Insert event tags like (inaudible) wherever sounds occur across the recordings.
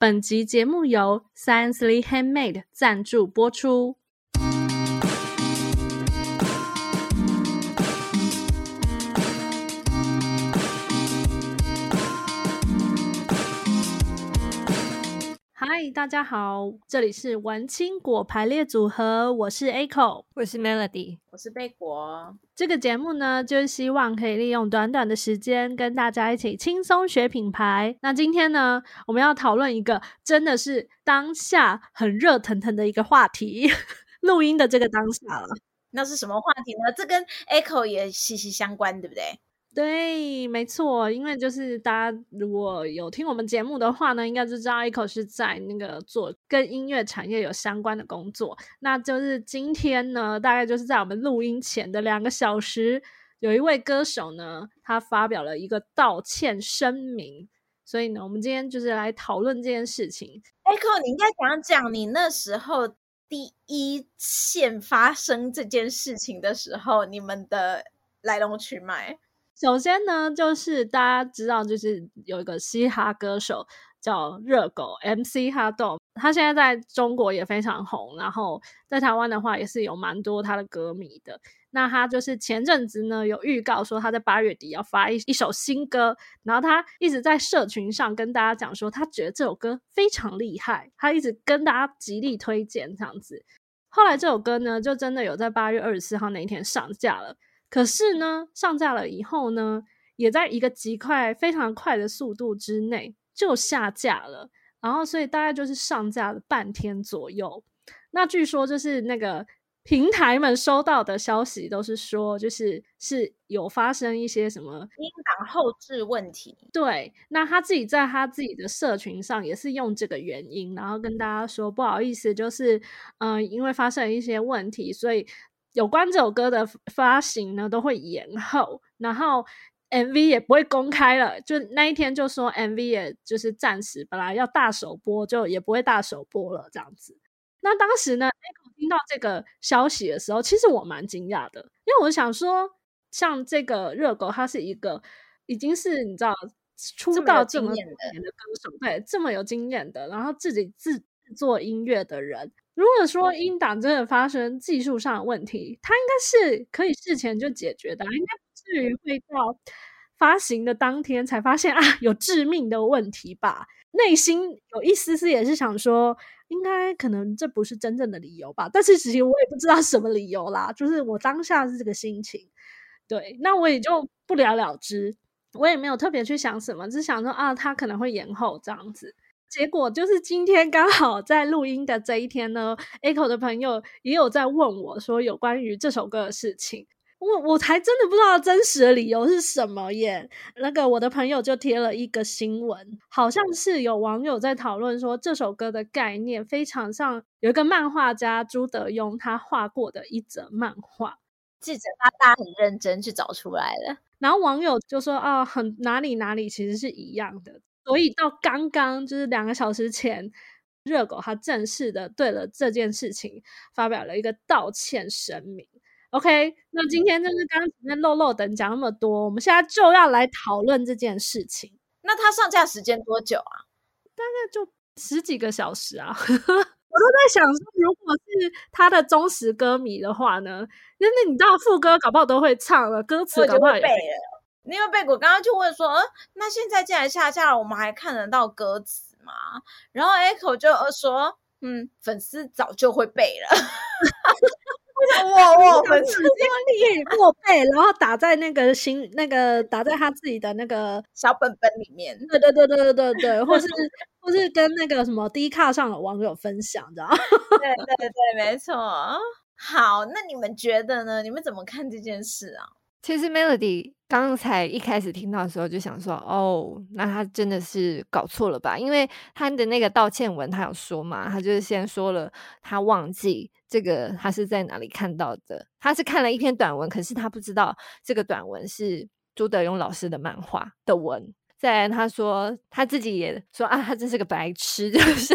本集节目由 Sciencely Handmade 赞助播出。嗨，大家好，这里是文青果排列组合，我是 Echo，我是 Melody，我是贝果。这个节目呢，就是希望可以利用短短的时间，跟大家一起轻松学品牌。那今天呢，我们要讨论一个真的是当下很热腾腾的一个话题，(laughs) 录音的这个当下了。那是什么话题呢？这跟 Echo 也息息相关，对不对？对，没错，因为就是大家如果有听我们节目的话呢，应该就知道 Echo 是在那个做跟音乐产业有相关的工作。那就是今天呢，大概就是在我们录音前的两个小时，有一位歌手呢，他发表了一个道歉声明。所以呢，我们今天就是来讨论这件事情。Echo，你应该讲讲你那时候第一线发生这件事情的时候，你们的来龙去脉。首先呢，就是大家知道，就是有一个嘻哈歌手叫热狗 MC 哈豆，他现在在中国也非常红，然后在台湾的话也是有蛮多他的歌迷的。那他就是前阵子呢有预告说他在八月底要发一一首新歌，然后他一直在社群上跟大家讲说他觉得这首歌非常厉害，他一直跟大家极力推荐这样子。后来这首歌呢就真的有在八月二十四号那一天上架了。可是呢，上架了以后呢，也在一个极快、非常快的速度之内就下架了。然后，所以大概就是上架了半天左右。那据说就是那个平台们收到的消息都是说，就是是有发生一些什么音档后置问题。对，那他自己在他自己的社群上也是用这个原因，然后跟大家说不好意思，就是嗯、呃，因为发生了一些问题，所以。有关这首歌的发行呢，都会延后，然后 MV 也不会公开了。就那一天就说 MV 也就是暂时本来要大首播，就也不会大首播了这样子。那当时呢，Echo 听到这个消息的时候，其实我蛮惊讶的，因为我想说，像这个热狗，他是一个已经是你知道出道这么多年的歌手，对，这么有经验的，然后自己自做音乐的人。如果说音档真的发生技术上的问题，它应该是可以事前就解决的，应该不至于会到发行的当天才发现啊有致命的问题吧？内心有一丝丝也是想说，应该可能这不是真正的理由吧？但是其实我也不知道什么理由啦，就是我当下是这个心情，对，那我也就不了了之，我也没有特别去想什么，只想说啊，他可能会延后这样子。结果就是今天刚好在录音的这一天呢，Echo 的朋友也有在问我说有关于这首歌的事情，我我才真的不知道真实的理由是什么耶。那个我的朋友就贴了一个新闻，好像是有网友在讨论说这首歌的概念非常像有一个漫画家朱德庸他画过的一则漫画，记者他大家很认真去找出来了，然后网友就说啊，很哪里哪里其实是一样的。所以到刚刚就是两个小时前，热狗他正式的对了这件事情发表了一个道歉声明。OK，那今天就是刚刚前面漏漏等讲那么多，我们现在就要来讨论这件事情。那他上架时间多久啊？大概就十几个小时啊。(laughs) 我都在想说，如果是他的忠实歌迷的话呢，因为你知道副歌搞不好都会唱了，歌词搞不好也背了。因为贝果刚刚就问说，嗯，那现在既然下架了，我们还看得到歌词吗？然后 Echo 就说，嗯，粉丝早就会背了。(laughs) 我想，哇哇，粉丝这么厉害，过背，然后打在那个心，那个打在他自己的那个小本本里面。对对对对对对对，或是或是跟那个什么 D 卡上的网友分享，知道吗？对对对，没错。好，那你们觉得呢？你们怎么看这件事啊？其实 Melody 刚才一开始听到的时候就想说，哦，那他真的是搞错了吧？因为他的那个道歉文，他有说嘛，他就是先说了他忘记这个他是在哪里看到的，他是看了一篇短文，可是他不知道这个短文是朱德庸老师的漫画的文。再来他说他自己也说啊，他真是个白痴，(laughs) 就是。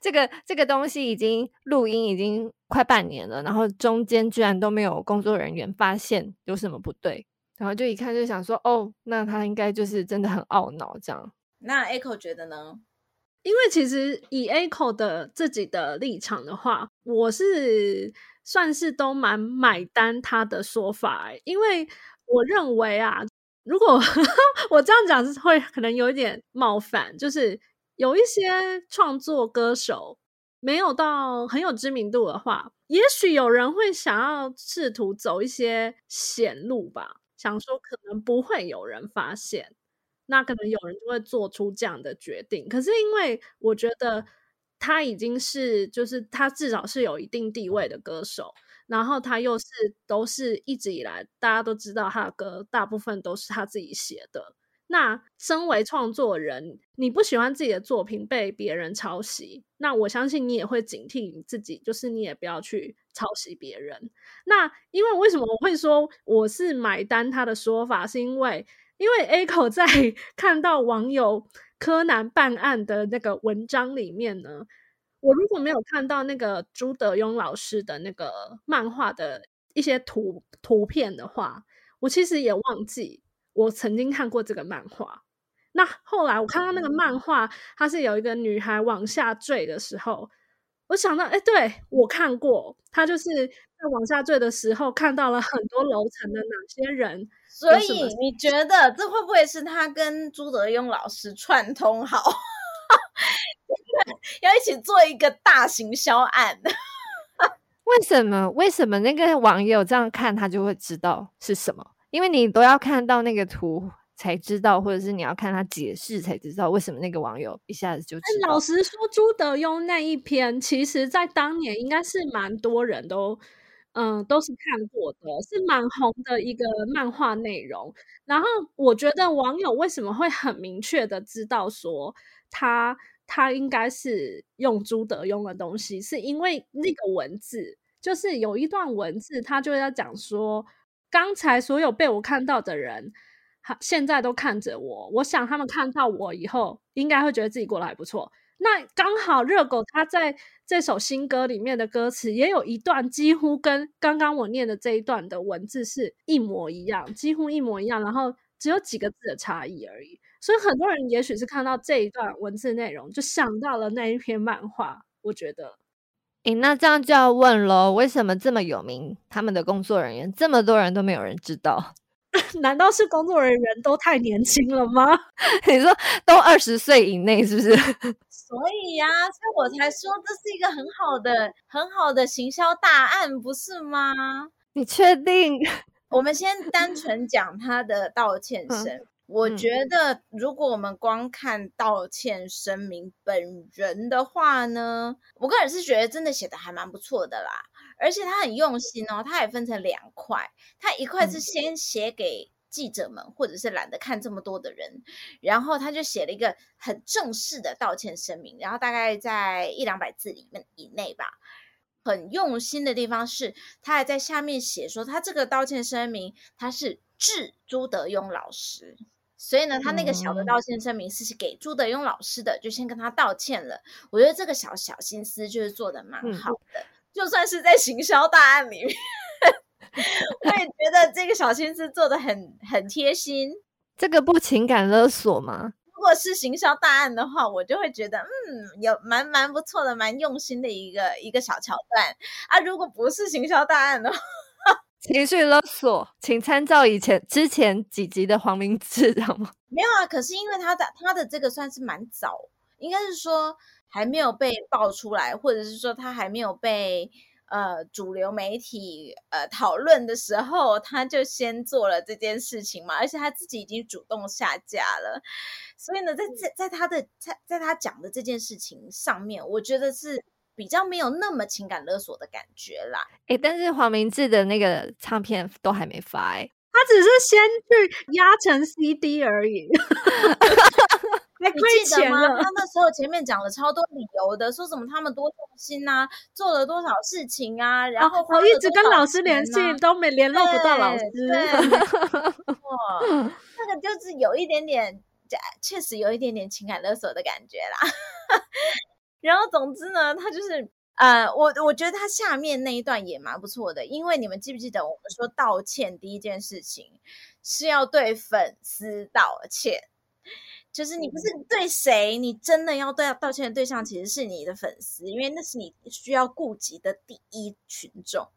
这个这个东西已经录音已经快半年了，然后中间居然都没有工作人员发现有什么不对，然后就一看就想说，哦，那他应该就是真的很懊恼这样。那 Echo 觉得呢？因为其实以 Echo 的自己的立场的话，我是算是都蛮买单他的说法，欸，因为我认为啊，如果 (laughs) 我这样讲是会可能有一点冒犯，就是有一些创作歌手没有到很有知名度的话，也许有人会想要试图走一些险路吧，想说可能不会有人发现。那可能有人就会做出这样的决定，可是因为我觉得他已经是，就是他至少是有一定地位的歌手，然后他又是都是一直以来大家都知道他的歌大部分都是他自己写的。那身为创作人，你不喜欢自己的作品被别人抄袭，那我相信你也会警惕你自己，就是你也不要去抄袭别人。那因为为什么我会说我是买单他的说法，是因为。因为 A-Ko (laughs) 在看到网友柯南办案的那个文章里面呢，我如果没有看到那个朱德庸老师的那个漫画的一些图图片的话，我其实也忘记我曾经看过这个漫画。那后来我看到那个漫画，它是有一个女孩往下坠的时候，我想到，哎，对，我看过，她就是在往下坠的时候看到了很多楼层的哪些人。所以你觉得这会不会是他跟朱德庸老师串通好，(laughs) 要一起做一个大型销案？为什么？为什么那个网友这样看他就会知道是什么？因为你都要看到那个图才知道，或者是你要看他解释才知道为什么那个网友一下子就知道。老实说，朱德庸那一篇，其实在当年应该是蛮多人都。嗯，都是看过的，是蛮红的一个漫画内容。然后我觉得网友为什么会很明确的知道说他他应该是用朱德庸的东西，是因为那个文字，就是有一段文字，他就在讲说，刚才所有被我看到的人，现在都看着我。我想他们看到我以后，应该会觉得自己过得还不错。那刚好热狗他在这首新歌里面的歌词也有一段几乎跟刚刚我念的这一段的文字是一模一样，几乎一模一样，然后只有几个字的差异而已。所以很多人也许是看到这一段文字内容，就想到了那一篇漫画。我觉得，诶，那这样就要问喽，为什么这么有名，他们的工作人员这么多人都没有人知道？(laughs) 难道是工作人员都太年轻了吗？(laughs) 你说都二十岁以内是不是？(laughs) 所以呀、啊，所以我才说这是一个很好的、很好的行销大案，不是吗？你确定？我们先单纯讲他的道歉声。嗯、我觉得，如果我们光看道歉声明本人的话呢，我个人是觉得真的写的还蛮不错的啦。而且他很用心哦，他也分成两块，他一块是先写给记者们，或者是懒得看这么多的人，然后他就写了一个很正式的道歉声明，然后大概在一两百字里面以内吧。很用心的地方是，他还在下面写说，他这个道歉声明他是致朱德庸老师，所以呢，他那个小的道歉声明是给朱德庸老师的，就先跟他道歉了。我觉得这个小小心思就是做的蛮好的。就算是在行销大案里面，我也觉得这个小心思做的很很贴心。这个不情感勒索吗？如果是行销大案的话，我就会觉得，嗯，有蛮蛮不错的，蛮用心的一个一个小桥段啊。如果不是行销大案的话，情绪勒索，请参照以前之前几集的黄明志，知道吗？没有啊，可是因为他的他的这个算是蛮早，应该是说。还没有被爆出来，或者是说他还没有被呃主流媒体呃讨论的时候，他就先做了这件事情嘛，而且他自己已经主动下架了，所以呢，在在在他的在在他讲的这件事情上面，我觉得是比较没有那么情感勒索的感觉啦。诶，但是黄明志的那个唱片都还没发，诶，他只是先去压成 CD 而已。(laughs) 你记得吗？他那时候前面讲了超多理由的，说什么他们多用心啊，做了多少事情啊，然后我、啊、一直跟老师联系，都没联络不到老师。哇，那个就是有一点点，确实有一点点情感勒索的感觉啦。然后总之呢，他就是呃，我我觉得他下面那一段也蛮不错的，因为你们记不记得我们说道歉第一件事情是要对粉丝道歉。就是你不是对谁，你真的要对道歉的对象其实是你的粉丝，因为那是你需要顾及的第一群众。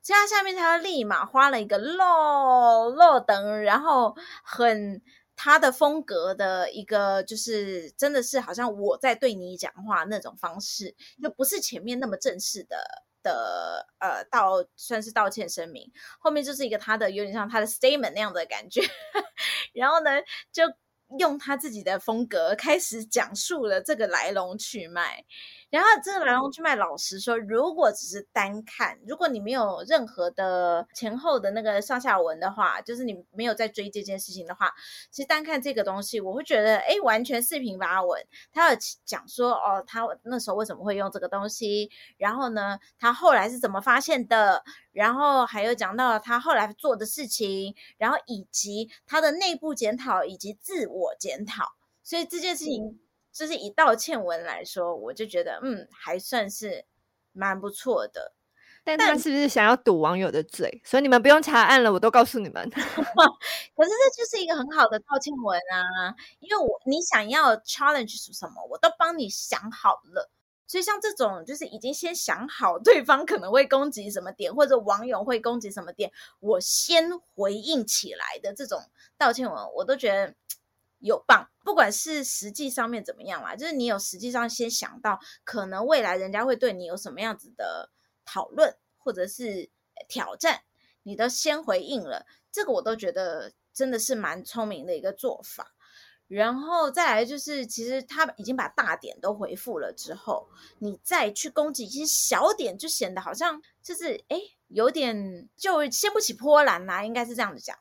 所以他下面他立马花了一个漏漏灯，然后很他的风格的一个，就是真的是好像我在对你讲话那种方式，就不是前面那么正式的的呃道算是道歉声明，后面就是一个他的有点像他的 statement 那样的感觉，(laughs) 然后呢就。用他自己的风格开始讲述了这个来龙去脉。然后这个来龙去脉，老实说，如果只是单看，如果你没有任何的前后的那个上下文的话，就是你没有在追这件事情的话，其实单看这个东西，我会觉得，哎，完全四平八稳。他有讲说，哦，他那时候为什么会用这个东西？然后呢，他后来是怎么发现的？然后还有讲到他后来做的事情，然后以及他的内部检讨以及自我检讨。所以这件事情。就是以道歉文来说，我就觉得嗯，还算是蛮不错的。但他是不是想要堵网友的嘴？所以你们不用查案了，我都告诉你们。(laughs) 可是这就是一个很好的道歉文啊，因为我你想要 challenge 是什么，我都帮你想好了。所以像这种就是已经先想好对方可能会攻击什么点，或者网友会攻击什么点，我先回应起来的这种道歉文，我都觉得。(tsk) 有棒，不管是实际上面怎么样啦，就是你有实际上先想到，可能未来人家会对你有什么样子的讨论或者是挑战，你都先回应了，这个我都觉得真的是蛮聪明的一个做法。然后再来就是，其实他已经把大点都回复了之后，你再去攻击一些小点，就显得好像就是哎，有点就掀不起波澜啦，应该是这样子讲，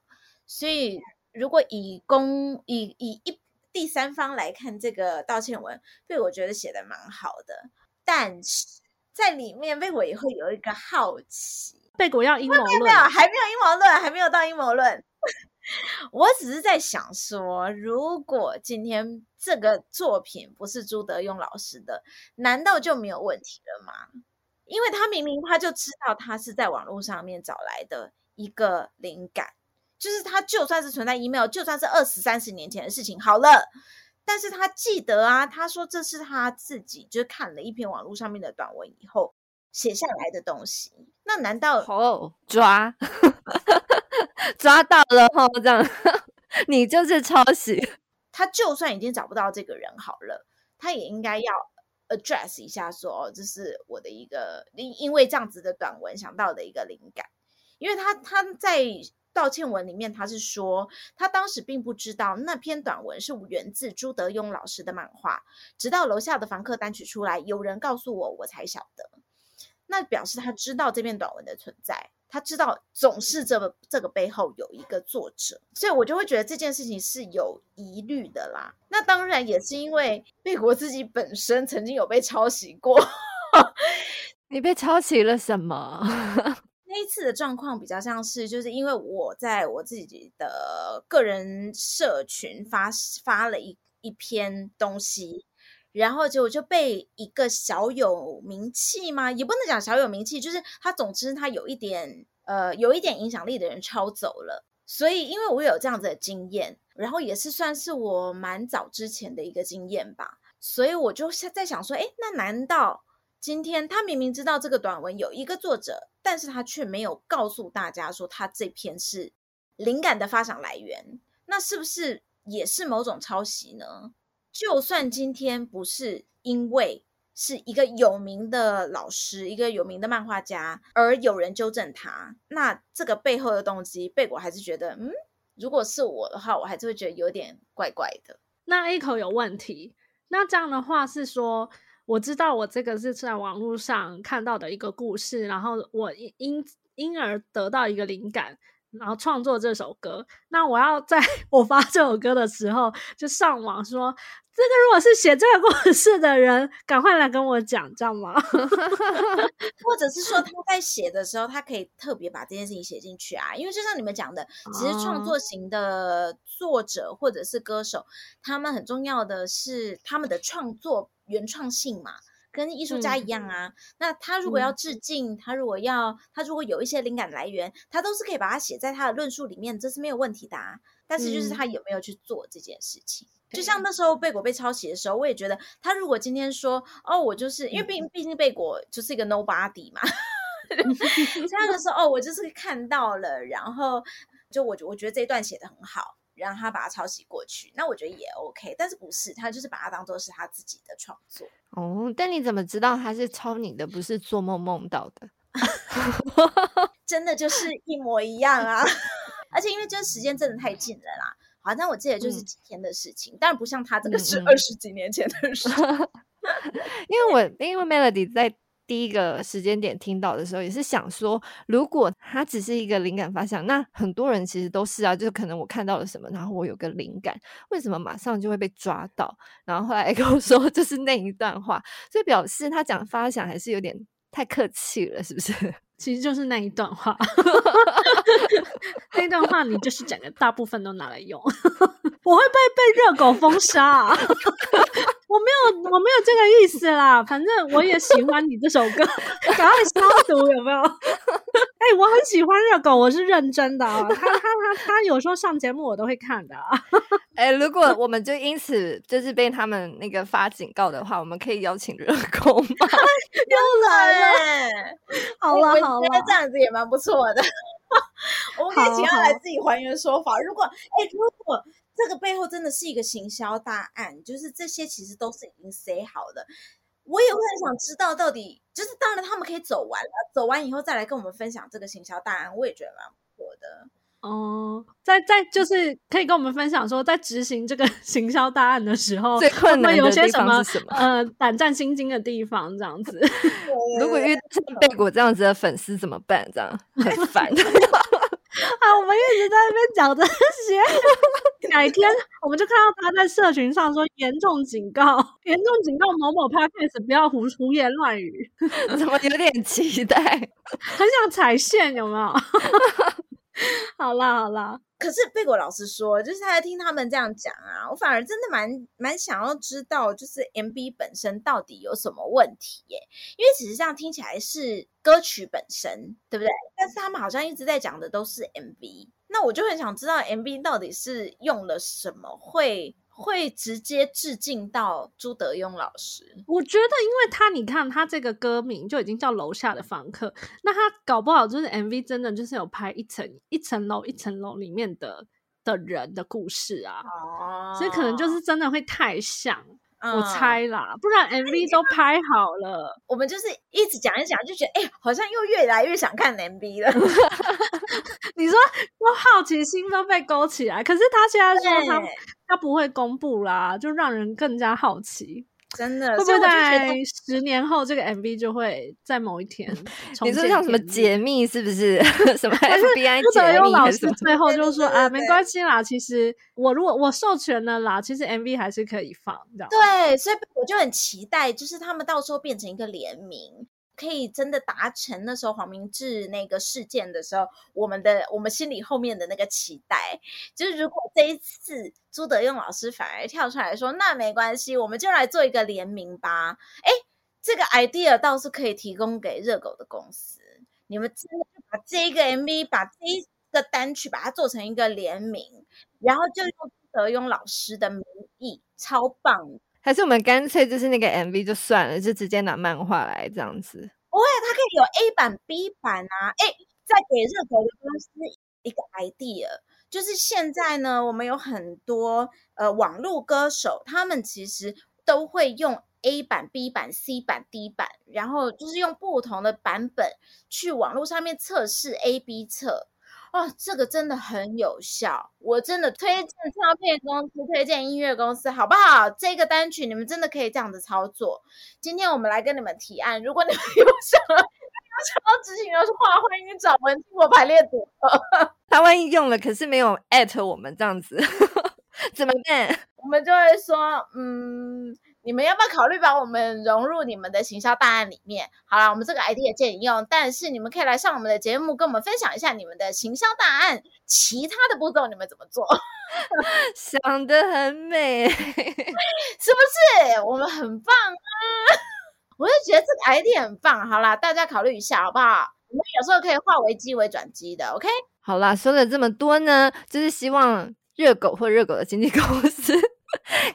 所以。如果以公以以一第三方来看这个道歉文，被我觉得写的蛮好的，但是在里面被我也会有一个好奇，贝果要阴谋论，没有，还没有阴谋论，还没有到阴谋论。我只是在想说，如果今天这个作品不是朱德庸老师的，难道就没有问题了吗？因为他明明他就知道他是在网络上面找来的一个灵感。就是他就算是存在 email，就算是二十三十年前的事情，好了，但是他记得啊，他说这是他自己就是看了一篇网络上面的短文以后写下来的东西，那难道好抓 (laughs) (laughs) 抓到了哈？这样 (laughs) 你就是抄袭？他就算已经找不到这个人好了，他也应该要 address 一下说，哦，这是我的一个因因为这样子的短文想到的一个灵感，因为他他在。道歉文里面，他是说他当时并不知道那篇短文是源自朱德庸老师的漫画，直到楼下的房客单曲出来，有人告诉我，我才晓得。那表示他知道这篇短文的存在，他知道总是这个这个背后有一个作者，所以我就会觉得这件事情是有疑虑的啦。那当然也是因为贝果自己本身曾经有被抄袭过，你被抄袭了什么？(laughs) 那一次的状况比较像是，就是因为我在我自己的个人社群发发了一一篇东西，然后就就被一个小有名气嘛，也不能讲小有名气，就是他总之他有一点呃有一点影响力的人抄走了。所以因为我有这样子的经验，然后也是算是我蛮早之前的一个经验吧，所以我就在想说，诶，那难道？今天他明明知道这个短文有一个作者，但是他却没有告诉大家说他这篇是灵感的发想来源，那是不是也是某种抄袭呢？就算今天不是因为是一个有名的老师、一个有名的漫画家而有人纠正他，那这个背后的动机，贝果还是觉得，嗯，如果是我的话，我还是会觉得有点怪怪的。那 A 口有问题，那这样的话是说。我知道我这个是在网络上看到的一个故事，然后我因因而得到一个灵感，然后创作这首歌。那我要在 (laughs) 我发这首歌的时候，就上网说，这个如果是写这个故事的人，赶快来跟我讲，这样吗？(laughs) 或者是说他在写的时候，他可以特别把这件事情写进去啊？因为就像你们讲的，其实创作型的作者或者是歌手，他们很重要的是他们的创作。原创性嘛，跟艺术家一样啊。嗯、那他如果要致敬，嗯、他如果要，他如果有一些灵感来源，他都是可以把它写在他的论述里面，这是没有问题的啊。但是就是他有没有去做这件事情。嗯、就像那时候贝果被抄袭的时候，我也觉得他如果今天说哦，我就是因为毕毕竟贝果就是一个 nobody 嘛，(laughs) 他就说哦，我就是看到了，然后就我我觉得这一段写的很好。让他把它抄袭过去，那我觉得也 OK，但是不是他就是把它当做是他自己的创作哦？但你怎么知道他是抄你的，不是做梦梦到的？(laughs) 真的就是一模一样啊！(laughs) 而且因为这时间真的太近了啦，好像我记得就是几天的事情，当然、嗯、不像他这个是二十几年前的事。嗯 (laughs) 嗯因为我因为 Melody 在。第一个时间点听到的时候，也是想说，如果它只是一个灵感发想，那很多人其实都是啊，就是可能我看到了什么，然后我有个灵感，为什么马上就会被抓到？然后后来跟我 (laughs) 说，就是那一段话，所以表示他讲发想还是有点太客气了，是不是？其实就是那一段话，(laughs) 那一段话你就是整个大部分都拿来用，(laughs) 我会被被热狗封杀啊。(laughs) 我没有，我没有这个意思啦。反正我也喜欢你这首歌，赶快消毒有没有？哎、欸，我很喜欢热狗，我是认真的啊。他他他他有时候上节目我都会看的啊。哎、欸，如果我们就因此就是被他们那个发警告的话，我们可以邀请热狗吗？又来了，好了好了，我觉得这样子也蛮不错的。(laughs) 我们可以请他来自己还原说法。如果哎、欸，如果。这个背后真的是一个行销大案，就是这些其实都是已经塞好的。我也会很想知道，到底就是当然他们可以走完了，走完以后再来跟我们分享这个行销大案，我也觉得蛮不错的。哦，在在就是可以跟我们分享说，在执行这个 (laughs) 行销大案的时候，最困难的地方是什么？呃，胆战心惊的地方这样子。(laughs) 如果遇到像贝果这样子的粉丝怎么办？这样 (laughs) 很烦。啊，我们一直在那边讲这些，哪天我们就看到他在社群上说严重警告，严重警告某某 podcast 不要胡胡言乱语，怎么有点期待，很想踩线，有没有？(laughs) 好啦好啦，可是贝果老师说，就是他在听他们这样讲啊，我反而真的蛮蛮想要知道，就是 MV 本身到底有什么问题耶？因为其实这样听起来是歌曲本身，对不对？但是他们好像一直在讲的都是 MV，那我就很想知道 MV 到底是用了什么会。会直接致敬到朱德庸老师，我觉得，因为他你看他这个歌名就已经叫楼下的房客，那他搞不好就是 MV 真的就是有拍一层一层楼一层楼里面的的人的故事啊，哦，所以可能就是真的会太像。嗯、我猜啦，不然 MV 都拍好了，我们就是一直讲一讲，就觉得哎、欸，好像又越来越想看 MV 了。(laughs) 你说，我好奇心都被勾起来，可是他现在说他他不会公布啦，就让人更加好奇。真的，会不会在十年后这个 MV 就会在某一天？(laughs) 你说像什么解密是不是？(laughs) (laughs) 什么 FBI 解密？老师最后就说啊，没关系啦，其实我如果我授权了啦，其实 MV 还是可以放，这样。对，所以我就很期待，就是他们到时候变成一个联名。可以真的达成那时候黄明志那个事件的时候，我们的我们心里后面的那个期待，就是如果这一次朱德庸老师反而跳出来说，那没关系，我们就来做一个联名吧。哎，这个 idea 倒是可以提供给热狗的公司，你们真的就把这一个 MV，把这一个单曲把它做成一个联名，然后就用朱德庸老师的名义，超棒。还是我们干脆就是那个 MV 就算了，就直接拿漫画来这样子。不会，它可以有 A 版、B 版啊。哎，再给热狗的公司一个 idea，就是现在呢，我们有很多呃网络歌手，他们其实都会用 A 版、B 版、C 版、D 版，然后就是用不同的版本去网络上面测试 A、B 测。哦，这个真的很有效，我真的推荐唱片公司，推荐音乐公司，好不好？这个单曲你们真的可以这样子操作。今天我们来跟你们提案，如果你们 (laughs) 有想要有想要执行的话，欢迎找文青我排列组合。(laughs) 他万一用了，可是没有艾特我们这样子，(laughs) 怎么办？我们就会说，嗯。你们要不要考虑把我们融入你们的行销大案里面？好了，我们这个 idea 借你用，但是你们可以来上我们的节目，跟我们分享一下你们的行销大案，其他的步骤你们怎么做？(laughs) 想得很美，(laughs) 是不是？我们很棒啊！(laughs) 我就觉得这个 idea 很棒。好啦，大家考虑一下好不好？我们有时候可以化危机为转机的，OK？好啦，说了这么多呢，就是希望。热狗或热狗的经纪公司。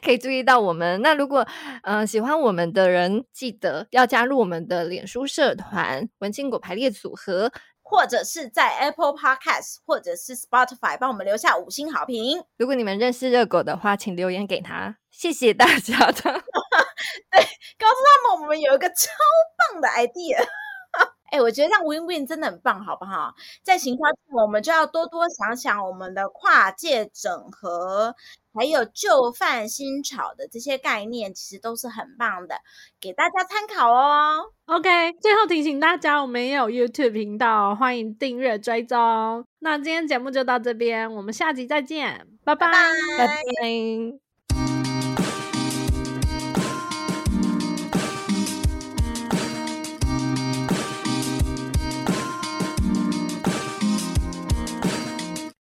可以注意到我们。那如果嗯、呃、喜欢我们的人，记得要加入我们的脸书社团“文青果排列组合”，或者是在 Apple Podcast 或者是 Spotify 帮我们留下五星好评。如果你们认识热狗的话，请留言给他。谢谢大家的，(laughs) 对，告诉他们我们有一个超棒的 idea。哎，我觉得这样 win win 真的很棒，好不好？在行销，我们就要多多想想我们的跨界整合，还有旧饭新炒的这些概念，其实都是很棒的，给大家参考哦。OK，最后提醒大家，我们也有 YouTube 频道，欢迎订阅追踪。那今天节目就到这边，我们下集再见，拜拜，拜拜。